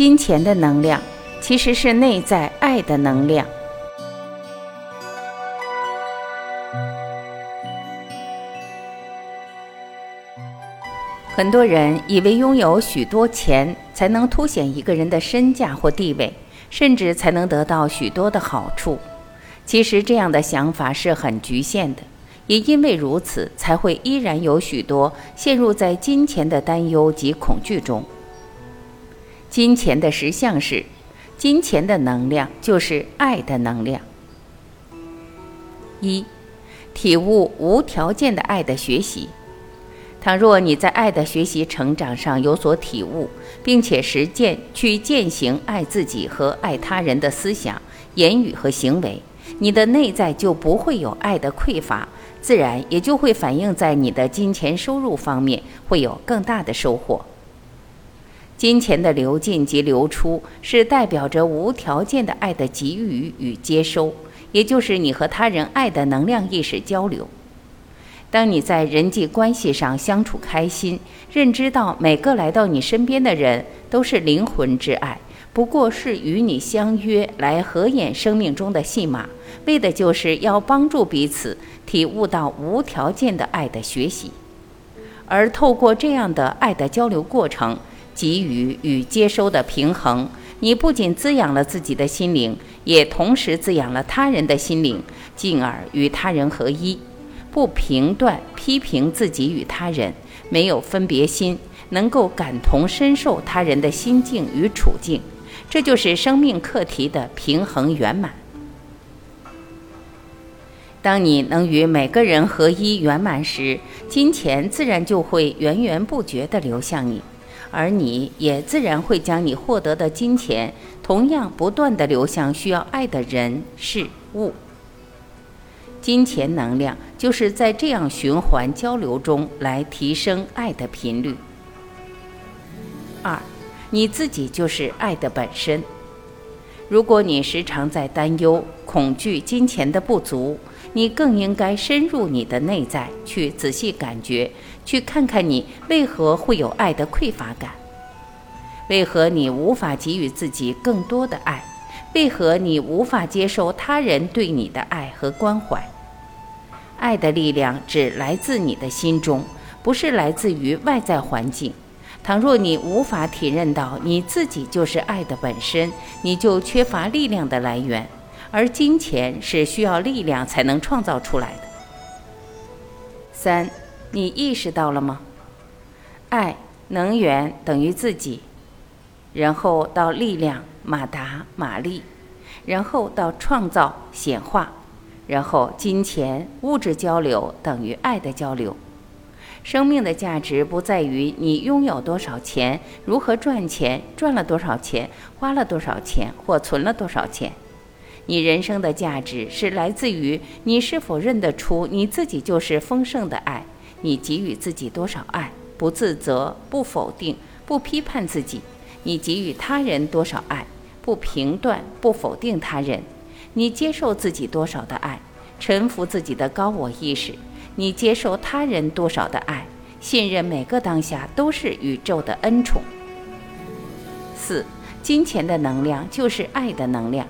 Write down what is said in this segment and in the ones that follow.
金钱的能量其实是内在爱的能量。很多人以为拥有许多钱才能凸显一个人的身价或地位，甚至才能得到许多的好处。其实这样的想法是很局限的，也因为如此，才会依然有许多陷入在金钱的担忧及恐惧中。金钱的实相是，金钱的能量就是爱的能量。一，体悟无条件的爱的学习。倘若你在爱的学习成长上有所体悟，并且实践去践行爱自己和爱他人的思想、言语和行为，你的内在就不会有爱的匮乏，自然也就会反映在你的金钱收入方面，会有更大的收获。金钱的流进及流出，是代表着无条件的爱的给予与接收，也就是你和他人爱的能量意识交流。当你在人际关系上相处开心，认知到每个来到你身边的人都是灵魂之爱，不过是与你相约来合演生命中的戏码，为的就是要帮助彼此体悟到无条件的爱的学习。而透过这样的爱的交流过程，给予与接收的平衡，你不仅滋养了自己的心灵，也同时滋养了他人的心灵，进而与他人合一。不评断、批评自己与他人，没有分别心，能够感同身受他人的心境与处境，这就是生命课题的平衡圆满。当你能与每个人合一圆满时，金钱自然就会源源不绝地流向你，而你也自然会将你获得的金钱，同样不断的流向需要爱的人事物。金钱能量就是在这样循环交流中来提升爱的频率。二，你自己就是爱的本身。如果你时常在担忧、恐惧金钱的不足，你更应该深入你的内在，去仔细感觉，去看看你为何会有爱的匮乏感，为何你无法给予自己更多的爱。为何你无法接受他人对你的爱和关怀？爱的力量只来自你的心中，不是来自于外在环境。倘若你无法体认到你自己就是爱的本身，你就缺乏力量的来源。而金钱是需要力量才能创造出来的。三，你意识到了吗？爱能源等于自己。然后到力量，马达、马力，然后到创造、显化，然后金钱、物质交流等于爱的交流。生命的价值不在于你拥有多少钱、如何赚钱、赚了多少钱、花了多少钱或存了多少钱。你人生的价值是来自于你是否认得出你自己就是丰盛的爱，你给予自己多少爱，不自责、不否定、不批判自己。你给予他人多少爱，不评断、不否定他人；你接受自己多少的爱，臣服自己的高我意识；你接受他人多少的爱，信任每个当下都是宇宙的恩宠。四，金钱的能量就是爱的能量。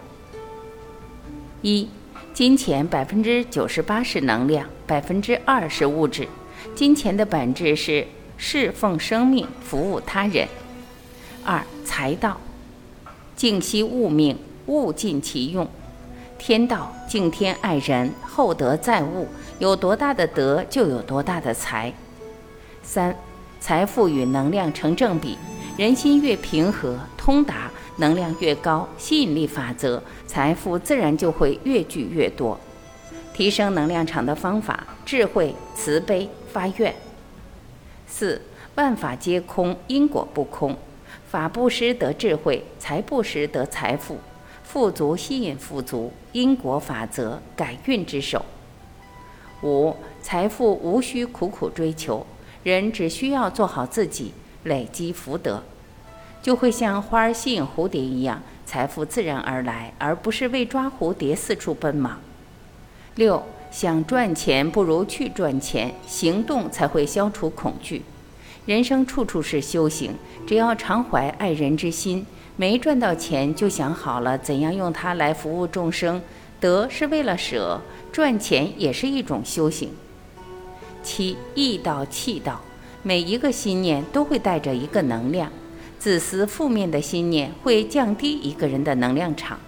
一，金钱百分之九十八是能量，百分之二是物质。金钱的本质是侍奉生命，服务他人。二财道，静息物命，物尽其用；天道，敬天爱人，厚德载物。有多大的德，就有多大的财。三财富与能量成正比，人心越平和通达，能量越高，吸引力法则，财富自然就会越聚越多。提升能量场的方法：智慧、慈悲、发愿。四万法皆空，因果不空。法布施得智慧，财布施得财富，富足吸引富足，因果法则改运之手。五财富无需苦苦追求，人只需要做好自己，累积福德，就会像花儿吸引蝴蝶一样，财富自然而来，而不是为抓蝴蝶四处奔忙。六想赚钱不如去赚钱，行动才会消除恐惧。人生处处是修行，只要常怀爱人之心，没赚到钱就想好了怎样用它来服务众生。得是为了舍，赚钱也是一种修行。七意道气道，每一个心念都会带着一个能量，自私负面的心念会降低一个人的能量场。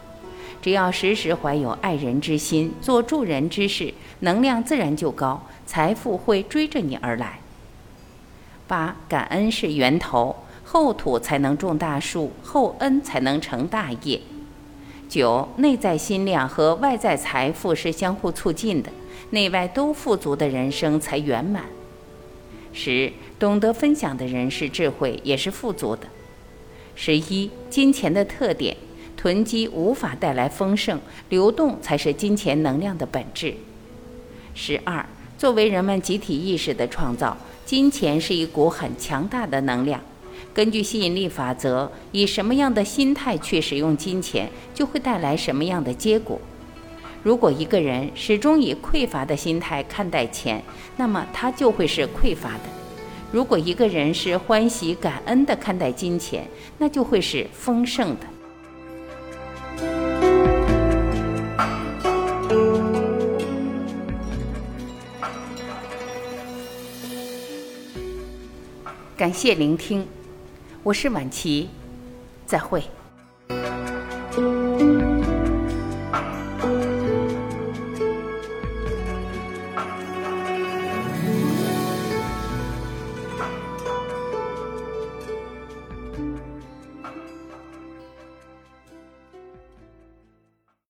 只要时时怀有爱人之心，做助人之事，能量自然就高，财富会追着你而来。八感恩是源头，厚土才能种大树，厚恩才能成大业。九内在心量和外在财富是相互促进的，内外都富足的人生才圆满。十懂得分享的人是智慧，也是富足的。十一金钱的特点。囤积无法带来丰盛，流动才是金钱能量的本质。十二，作为人们集体意识的创造，金钱是一股很强大的能量。根据吸引力法则，以什么样的心态去使用金钱，就会带来什么样的结果。如果一个人始终以匮乏的心态看待钱，那么他就会是匮乏的；如果一个人是欢喜感恩的看待金钱，那就会是丰盛的。感谢聆听，我是晚琪，再会。